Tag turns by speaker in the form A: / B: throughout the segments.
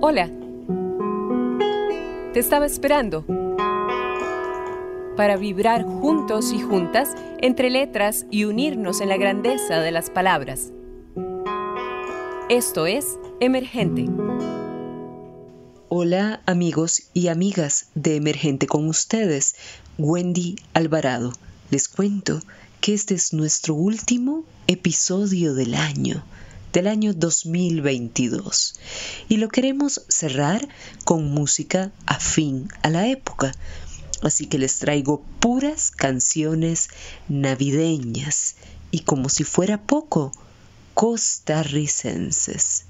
A: Hola. Te estaba esperando para vibrar juntos y juntas entre letras y unirnos en la grandeza de las palabras. Esto es Emergente.
B: Hola amigos y amigas de Emergente con ustedes, Wendy Alvarado. Les cuento que este es nuestro último episodio del año, del año 2022, y lo queremos cerrar con música afín a la época. Así que les traigo puras canciones navideñas y como si fuera poco, costarricenses,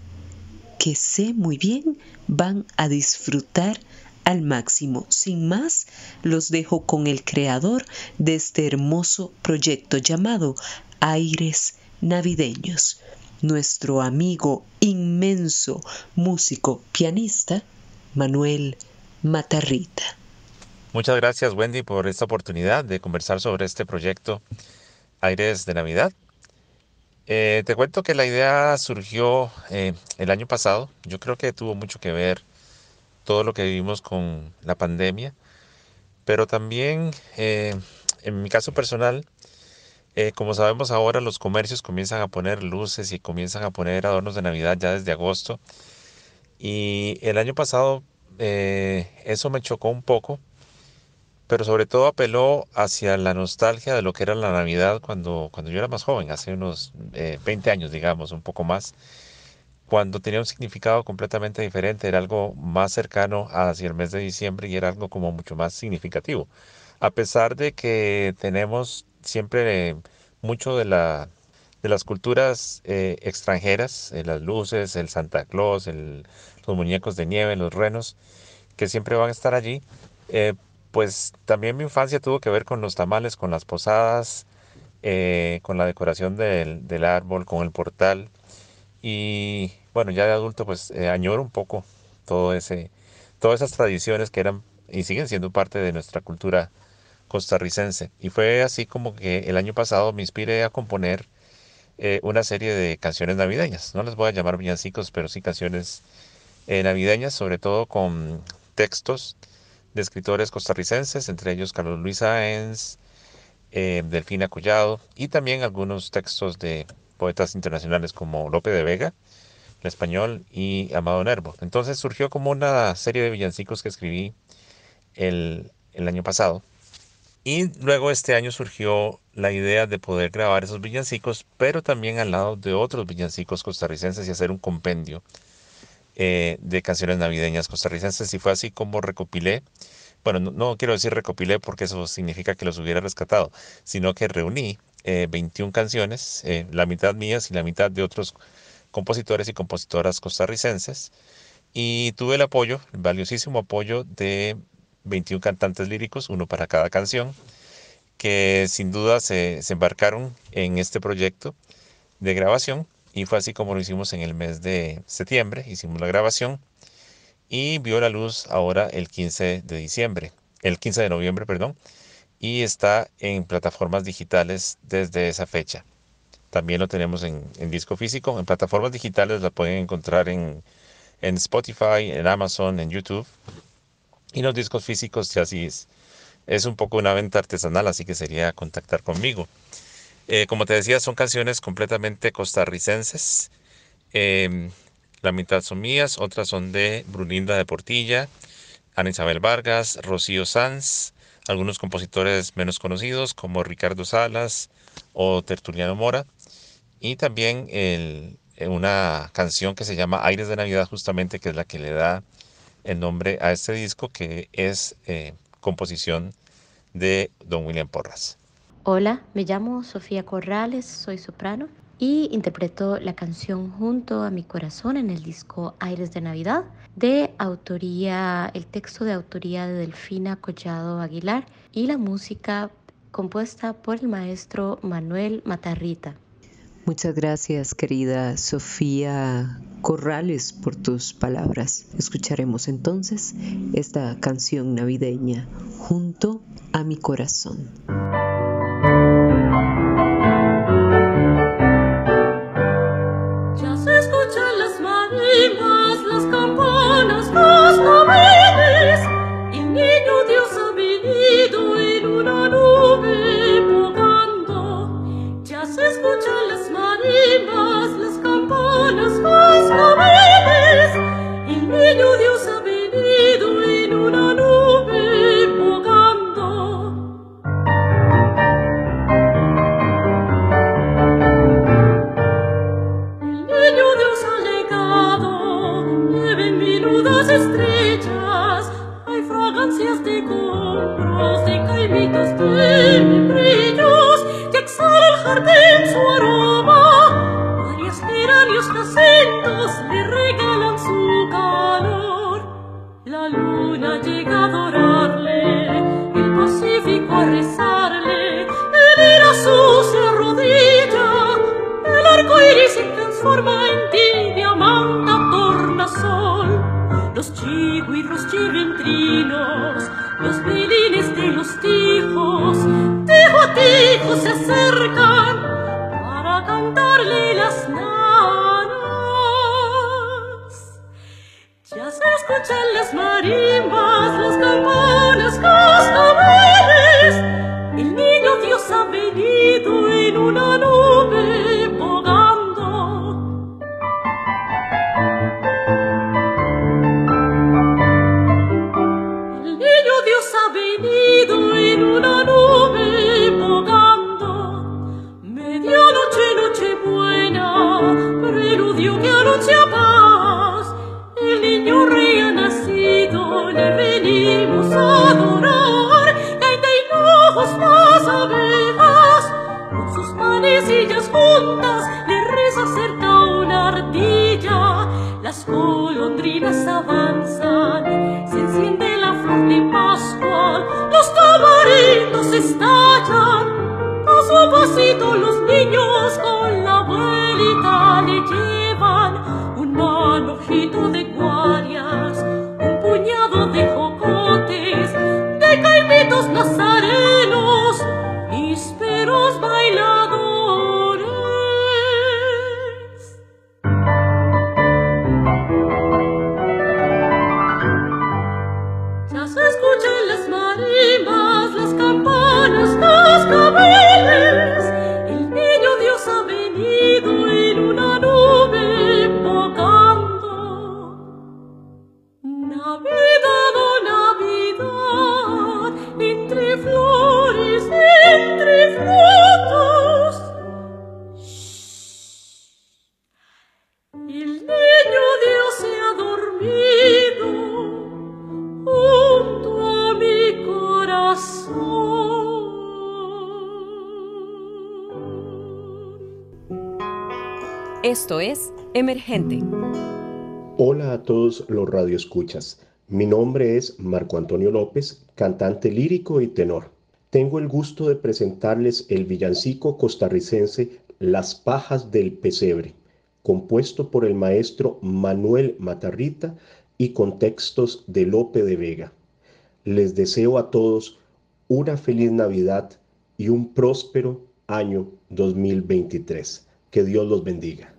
B: que sé muy bien van a disfrutar al máximo. Sin más, los dejo con el creador de este hermoso proyecto llamado Aires Navideños, nuestro amigo inmenso músico pianista Manuel Matarrita.
C: Muchas gracias Wendy por esta oportunidad de conversar sobre este proyecto Aires de Navidad. Eh, te cuento que la idea surgió eh, el año pasado. Yo creo que tuvo mucho que ver todo lo que vivimos con la pandemia, pero también eh, en mi caso personal, como sabemos ahora los comercios comienzan a poner luces y comienzan a poner adornos de Navidad ya desde agosto. Y el año pasado eso me chocó un poco pero sobre todo apeló hacia la nostalgia de lo que era la Navidad cuando, cuando yo era más joven, hace unos 20 eh, años, digamos, un poco más, cuando tenía un significado completamente diferente, era algo más cercano hacia el mes de diciembre y era algo como mucho más significativo. A pesar de que tenemos siempre mucho de, la, de las culturas eh, extranjeras, eh, las luces, el Santa Claus, los muñecos de nieve, los renos, que siempre van a estar allí, pues también mi infancia tuvo que ver con los tamales, con las posadas, eh, con la decoración del, árbol, con el portal. Y bueno, ya de adulto pues eh, añoro un poco todo ese, todas esas tradiciones que eran y siguen siendo parte de nuestra cultura costarricense. Y fue así como que el año pasado me inspiré a componer eh, una serie de canciones navideñas. No les voy a llamar villancicos, pero sí canciones navideñas, sobre todo con textos de escritores costarricenses, entre ellos Carlos Luis Sáenz, eh, Delfina Collado y también algunos textos de poetas internacionales como Lope de Vega, el español, y Amado Nervo. Entonces surgió como una serie de villancicos que escribí el, el año pasado. Y luego este año surgió la idea de poder grabar esos villancicos, pero también al lado de otros villancicos costarricenses y hacer un compendio eh, de canciones navideñas costarricenses. Y fue así como recopilé, bueno, no, quiero decir recopilé porque eso significa que los hubiera rescatado, sino que reuní 21 eh, canciones, eh, la mitad mías y la mitad de otros compositores y compositoras costarricenses. Y tuve el apoyo, el valiosísimo apoyo de 21 cantantes líricos, uno para cada canción, que sin duda se embarcaron en este proyecto de grabación y fue así como lo hicimos en el mes de septiembre, hicimos la grabación y vio la luz ahora el 15 de diciembre, el 15 de noviembre, perdón, y está en plataformas digitales desde esa fecha. También lo tenemos en, disco físico, en plataformas digitales la pueden encontrar en, en Spotify, en Amazon, en YouTube. Y los discos físicos ya sí es, es un poco una venta artesanal, así que sería contactar conmigo. Eh, como te decía, son canciones completamente costarricenses. Em, la mitad son mías, otras son de Bruninda de Portilla, Ana Isabel Vargas, Rocío Sanz, algunos compositores menos conocidos como Ricardo Salas o Tertuliano Mora, y también eh, una canción que se llama Aires de Navidad, justamente, que es la que le da el nombre a este disco, que es eh, composición de Don William Porras.
D: Hola, me llamo Sofía Corrales, soy soprano y interpreto la canción Junto a mi corazón en el disco Aires de Navidad de autoría, el texto de autoría de Delfina Collado Aguilar y la música compuesta por el maestro Manuel Matarrita.
B: Muchas gracias, querida Sofía Corrales, por tus palabras. Escucharemos entonces esta canción navideña, Junto a mi corazón.
E: forma orillas juntas le reza cerca una ardilla. Las golondrinas avanzan, se enciende la flor de Pascua, los tamarindos estallan, paso a pasito los niños
A: Esto es Emergente.
F: Hola a todos los radioescuchas. Mi nombre es Marco Antonio López, cantante lírico y tenor. Tengo el gusto de presentarles el villancico costarricense Las pajas del pesebre, compuesto por el maestro Manuel Matarrita y con textos de Lope de Vega. Les deseo a todos una feliz Navidad y un próspero año 2023. Que Dios los bendiga.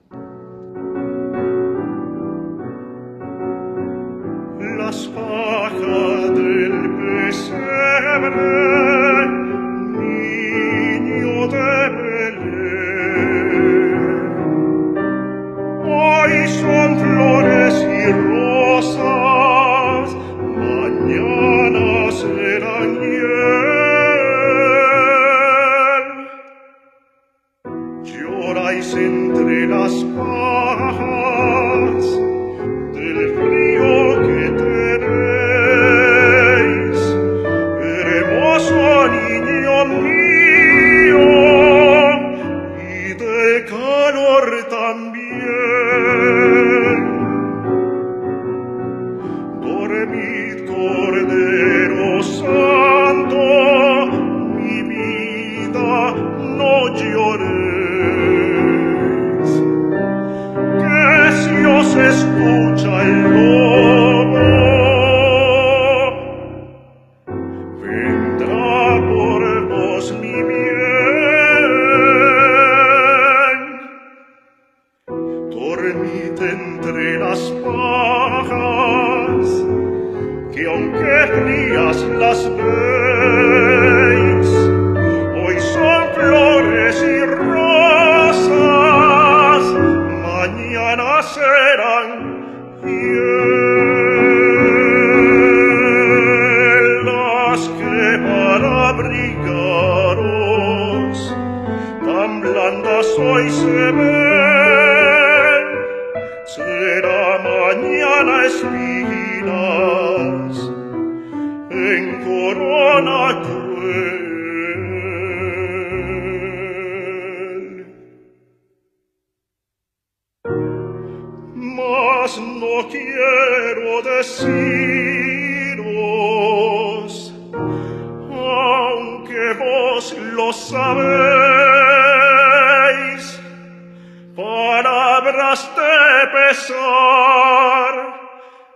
G: la steppe sor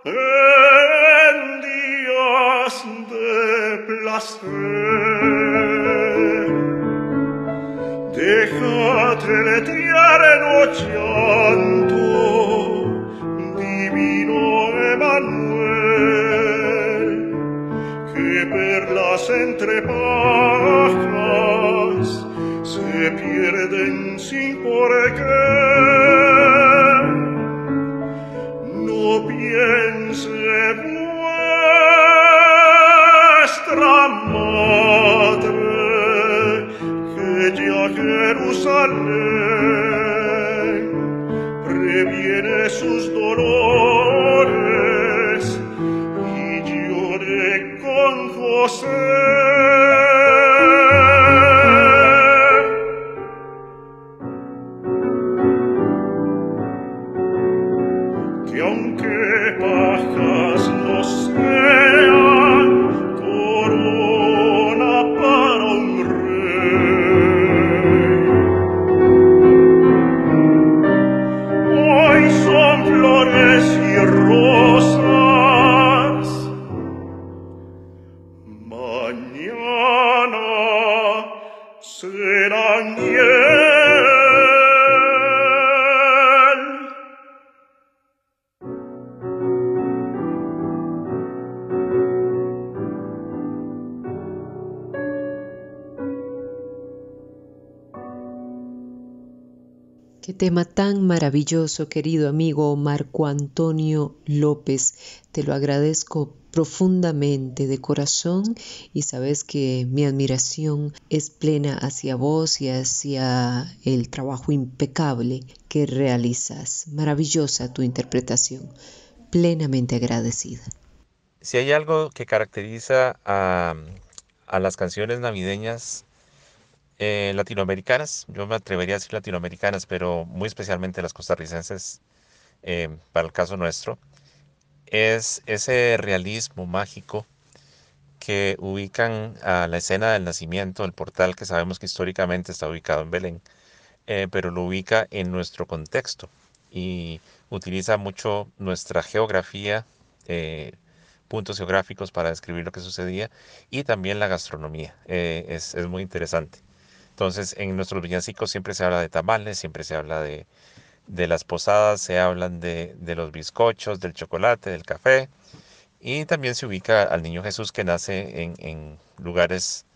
F: en dios de placer.
B: Tema tan maravilloso, querido amigo Marco Antonio López. Te lo agradezco profundamente de corazón y sabes que mi admiración es plena hacia vos y hacia el trabajo impecable que realizas. Maravillosa tu interpretación. Plenamente agradecida.
C: Si hay algo que caracteriza a las canciones navideñas eh, latinoamericanas, yo me atrevería a decir latinoamericanas, pero muy especialmente las costarricenses, eh, para el caso nuestro, es ese realismo mágico que ubican a la escena del nacimiento, el portal que sabemos que históricamente está ubicado en Belén, eh, pero lo ubica en nuestro contexto y utiliza mucho nuestra geografía, eh, puntos geográficos para describir lo que sucedía y también la gastronomía. Es muy interesante. Entonces, en nuestros villancicos siempre se habla de tamales, siempre se habla de, de las posadas, se hablan de, de los bizcochos, del chocolate, del café. Y también se ubica al niño Jesús que nace en, en lugares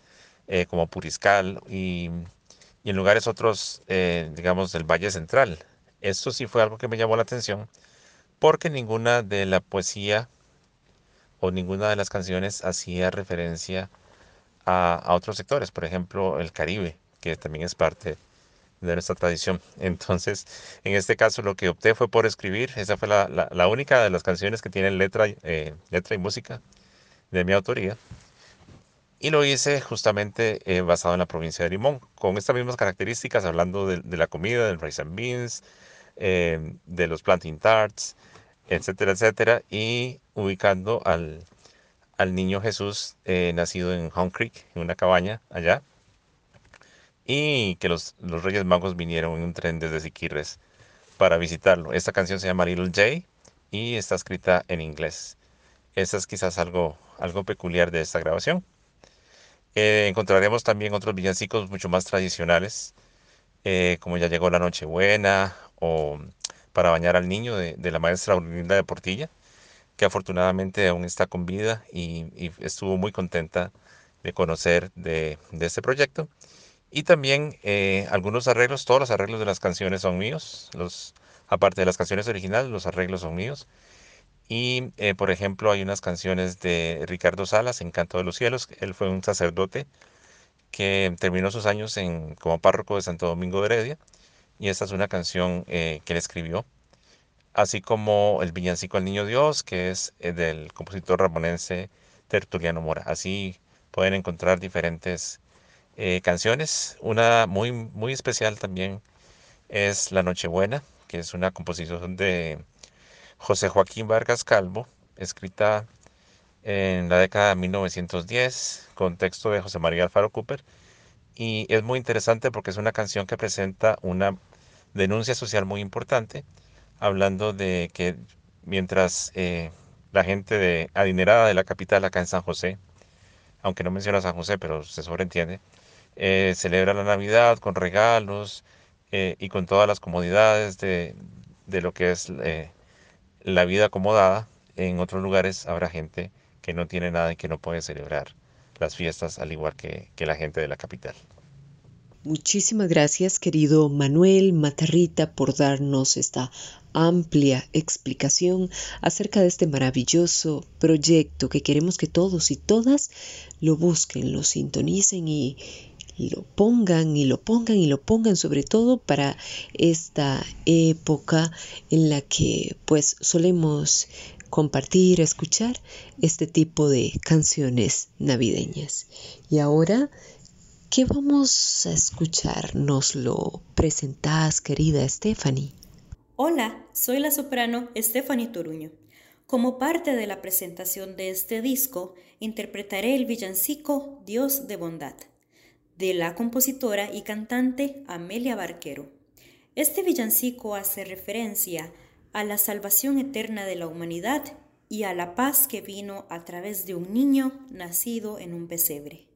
C: eh, como Puriscal y, y en lugares otros, eh, digamos, del Valle Central. Esto sí fue algo que me llamó la atención porque ninguna de la poesía o ninguna de las canciones hacía referencia a, a otros sectores, por ejemplo, el Caribe, que también es parte de nuestra tradición. Entonces, en este caso lo que opté fue por escribir, esa fue la, única de las canciones que tienen letra, eh, letra y música de mi autoría. Y lo hice justamente eh, basado en la provincia de Limón, con estas mismas características, hablando de, la comida, del rice and beans, eh, de los planting tarts, etcétera, etcétera, y ubicando al, al niño Jesús nacido en Home Creek, en una cabaña allá, y que los, los Reyes Magos vinieron en un tren desde Siquirres para visitarlo. Esta canción se llama Little Jay y está escrita en inglés. Esa es quizás algo, algo peculiar de esta grabación. Eh, encontraremos también otros villancicos mucho más tradicionales, eh, como Ya llegó la Nochebuena o Para bañar al niño de, de la maestra Brunilda de Portilla, que afortunadamente aún está con vida y, y estuvo muy contenta de conocer de, de este proyecto. Y también eh, algunos arreglos, todos los arreglos de las canciones son míos, los, aparte de las canciones originales, los arreglos son míos. Y, eh, por ejemplo, hay unas canciones de Ricardo Salas, Encanto de los Cielos. Él fue un sacerdote que terminó sus años en, como párroco de Santo Domingo de Heredia. Y esta es una canción eh, que él escribió. Así como el villancico al Niño Dios, que es del compositor ramonense Tertuliano Mora. Así pueden encontrar diferentes eh, canciones. Una muy, muy especial también es La Nochebuena, que es una composición de José Joaquín Vargas Calvo, escrita en la década de 1910, con texto de José María Alfaro Cooper. Y es muy interesante porque es una canción que presenta una denuncia social muy importante, hablando de que mientras eh, la gente de, adinerada de la capital acá en San José, aunque no menciona San José, pero se sobreentiende, eh, celebra la Navidad con regalos eh, y con todas las comodidades de, de lo que es la vida acomodada. En otros lugares habrá gente que no tiene nada y que no puede celebrar las fiestas al igual que, que la gente de la capital.
B: Muchísimas gracias, querido Manuel Matarrita, por darnos esta amplia explicación acerca de este maravilloso proyecto que queremos que todos y todas lo busquen, lo sintonicen y lo pongan y lo pongan y lo pongan sobre todo para esta época en la que pues solemos compartir, escuchar este tipo de canciones navideñas. Y ahora ¿Qué vamos a escuchar? ¿Nos lo presentás, querida Stephanie?
H: Hola, soy la soprano Stephanie Toruño. Como parte de la presentación de este disco, interpretaré el villancico Dios de Bondad, de la compositora y cantante Amelia Barquero. Este villancico hace referencia a la salvación eterna de la humanidad y a la paz que vino a través de un niño nacido en un pesebre.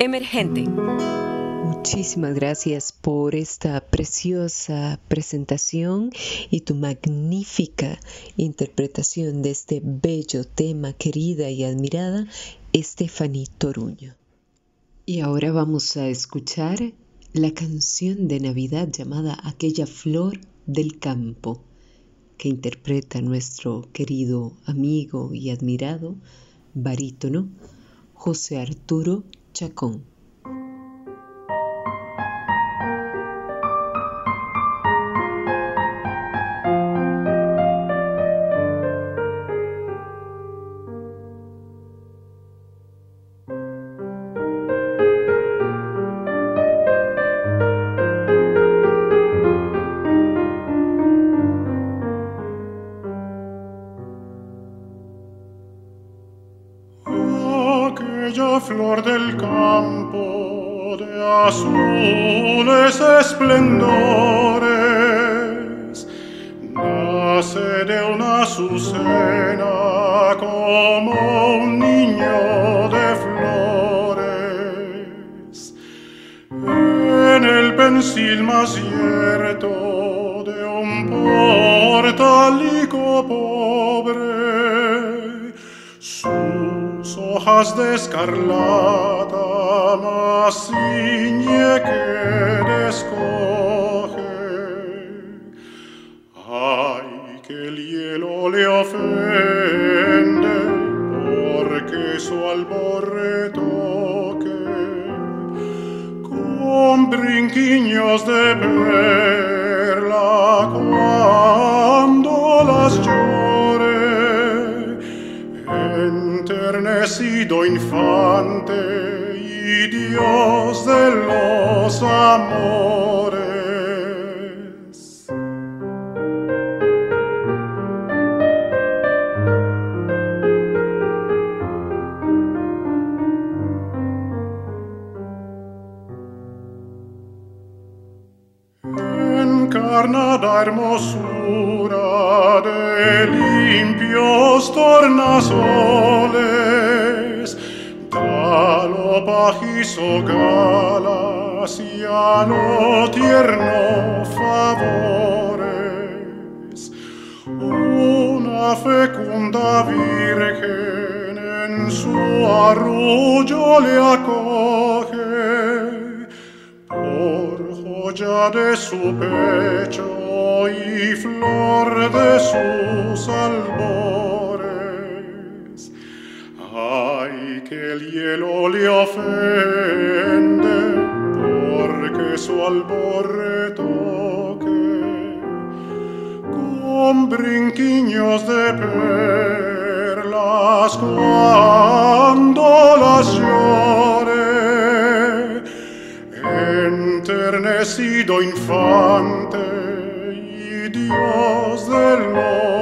A: Emergente.
B: Muchísimas gracias por esta preciosa presentación y tu magnífica interpretación de este bello tema, querida y admirada, Estefanía Toruño. Y ahora vamos a escuchar la canción de Navidad llamada Aquella Flor del Campo, que interpreta nuestro querido amigo y admirado barítono José Arturo Chacón.
G: Esplendores. Nace de una azucena como un niño de flores. En el pensil más cierto de un portalico pobre hojas de perla quando las giore enternecido infante y Dios de los amores. Tornasoles, da lo pajizo galas y a lo tierno favores. Una fecunda virgen en su arrullo le acoge, por joya de su pecho y flor de sus albores. Que el hielo le ofende, porque su alborretoque con brinquiños de perlas cuando las llore. Enternecido infante y Dios de los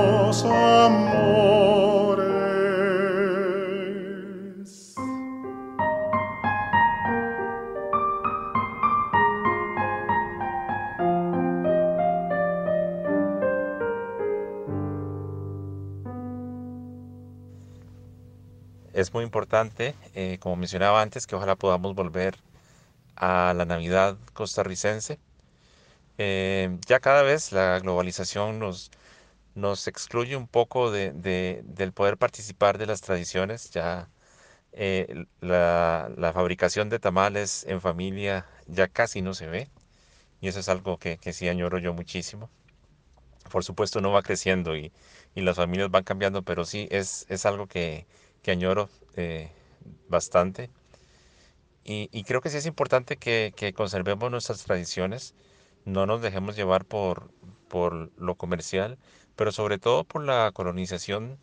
C: Es muy importante, eh, como mencionaba antes, que ojalá podamos volver a la Navidad costarricense. Eh, ya cada vez la globalización nos, nos excluye un poco de, de- del poder participar de las tradiciones. Ya eh, la, la fabricación de tamales en familia ya casi no se ve. Y eso es algo que, que sí añoro yo muchísimo. Por supuesto, uno va creciendo y, y las familias van cambiando, pero sí es, es algo que, que añoro eh, bastante. Y, creo que sí es importante que, que conservemos nuestras tradiciones, no nos dejemos llevar por, por lo comercial, pero sobre todo por la colonización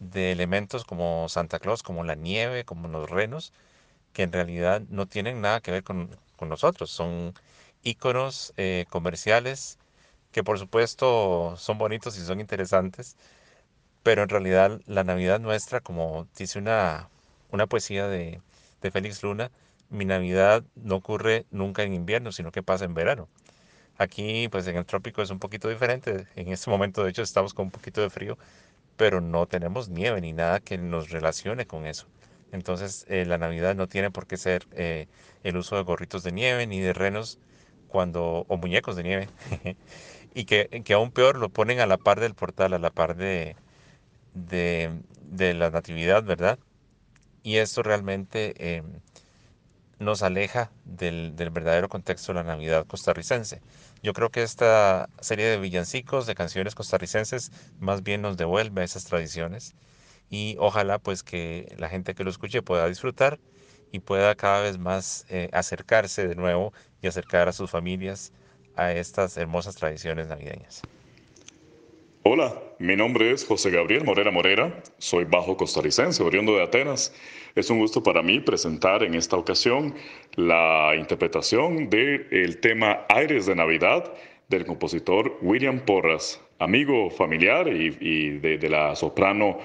C: de elementos como Santa Claus, como la nieve, como los renos, que en realidad no tienen nada que ver con, con nosotros. Son íconos eh, comerciales que por supuesto son bonitos y son interesantes, pero en realidad la Navidad nuestra, como dice una, una poesía de, de Félix Luna, mi Navidad no ocurre nunca en invierno, sino que pasa en verano. Aquí, pues en el trópico es un poquito diferente. En este momento, de hecho, estamos con un poquito de frío, pero no tenemos nieve ni nada que nos relacione con eso. Entonces eh, la Navidad no tiene por qué ser eh, el uso de gorritos de nieve ni de renos cuando, o muñecos de nieve. y que, que, aún peor lo ponen a la par del portal, a la par de, de, la natividad, ¿verdad? Y esto realmente eh, nos aleja del, verdadero contexto de la Navidad costarricense. Yo creo que esta serie de villancicos, de canciones costarricenses, más bien nos devuelve esas tradiciones y ojalá pues que la gente que lo escuche pueda disfrutar y pueda cada vez más eh, acercarse de nuevo y acercar a sus familias a estas hermosas tradiciones navideñas.
I: Hola, mi nombre es José Gabriel Morera Morera, soy bajo costarricense, oriundo de Atenas. Es un gusto para mí presentar en esta ocasión la interpretación del tema Aires de Navidad del compositor William Porras, amigo familiar y, y de, de la soprano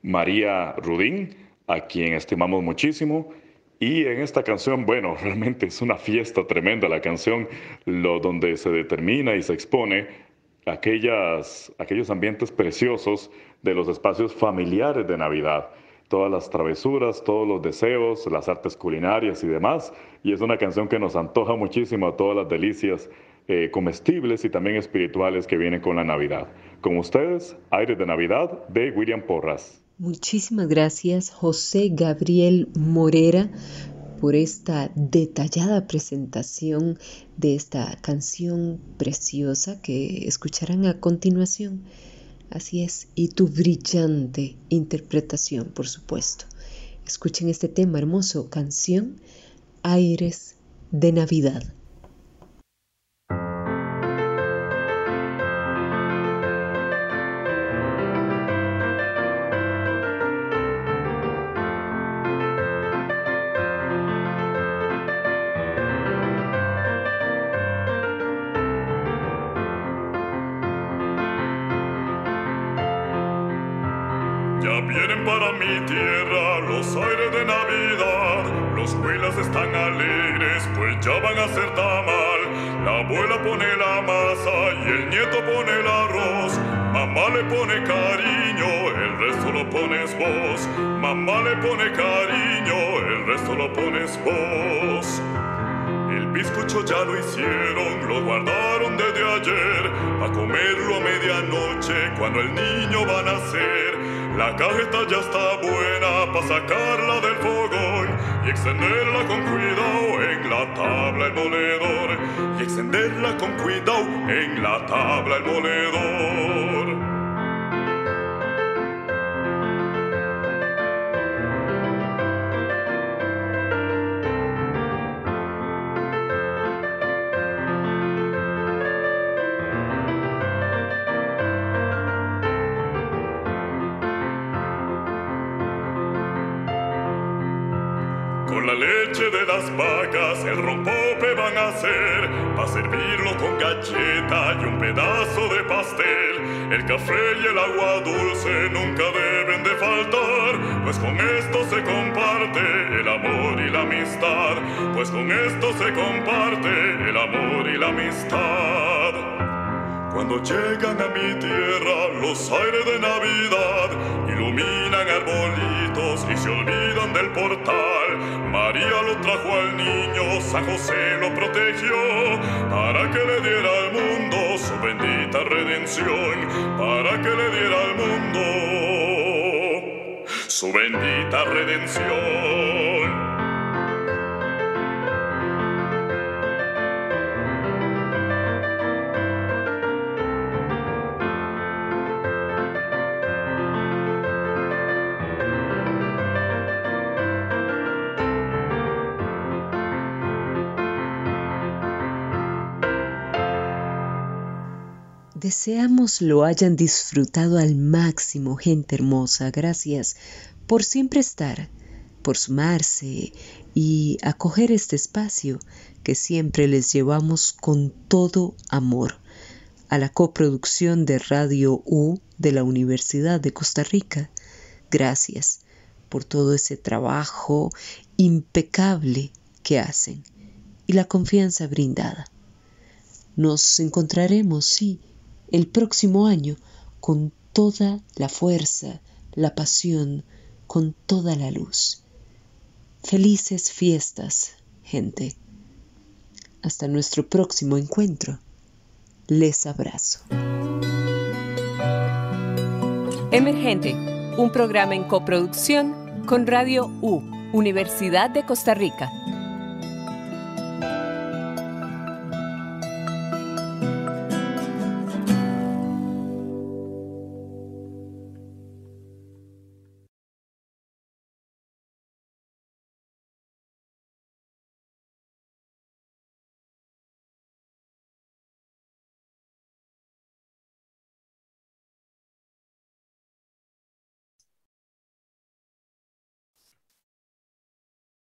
I: María Rudín, a quien estimamos muchísimo. Y en esta canción, bueno, realmente es una fiesta tremenda la canción, lo, donde se determina y se expone aquellas, aquellos ambientes preciosos de los espacios familiares de Navidad, todas las travesuras, todos los deseos, las artes culinarias y demás. Y es una canción que nos antoja muchísimo a todas las delicias eh, comestibles y también espirituales que vienen con la Navidad. Con ustedes, Aires de Navidad de William Porras.
B: Muchísimas gracias José Gabriel Morera por esta detallada presentación de esta canción preciosa que escucharán a continuación. Así es, y tu brillante interpretación, por supuesto. Escuchen este tema hermoso, canción Aires de Navidad.
J: Mamá le pone cariño, el resto lo pones vos. El bizcocho ya lo hicieron, lo guardaron desde ayer, a comerlo a medianoche cuando el niño va a nacer. La cajeta ya está buena para sacarla del fogón y extenderla con cuidado en la tabla el moledor. Y extenderla con cuidado en la tabla el moledor. Las vacas el rompope van a hacer, pa' servirlo con galleta y un pedazo de pastel. El café y el agua dulce nunca deben de faltar, pues con esto se comparte el amor y la amistad, pues con esto se comparte el amor y la amistad. Cuando llegan a mi tierra los aires de Navidad, iluminan arbolitos y se olvidan del portal. María lo trajo al niño, San José lo protegió, para que le diera al mundo su bendita redención, para que le diera al mundo su bendita redención.
B: Deseamos lo hayan disfrutado al máximo, gente hermosa. Gracias por siempre estar, por sumarse y acoger este espacio que siempre les llevamos con todo amor a la coproducción de Radio U de la Universidad de Costa Rica. Gracias por todo ese trabajo impecable que hacen y la confianza brindada. Nos encontraremos, sí, el próximo año con toda la fuerza, la pasión, con toda la luz. Felices fiestas, gente. Hasta nuestro próximo encuentro. Les abrazo.
A: Emergente, un programa en coproducción con Radio U, Universidad de Costa Rica.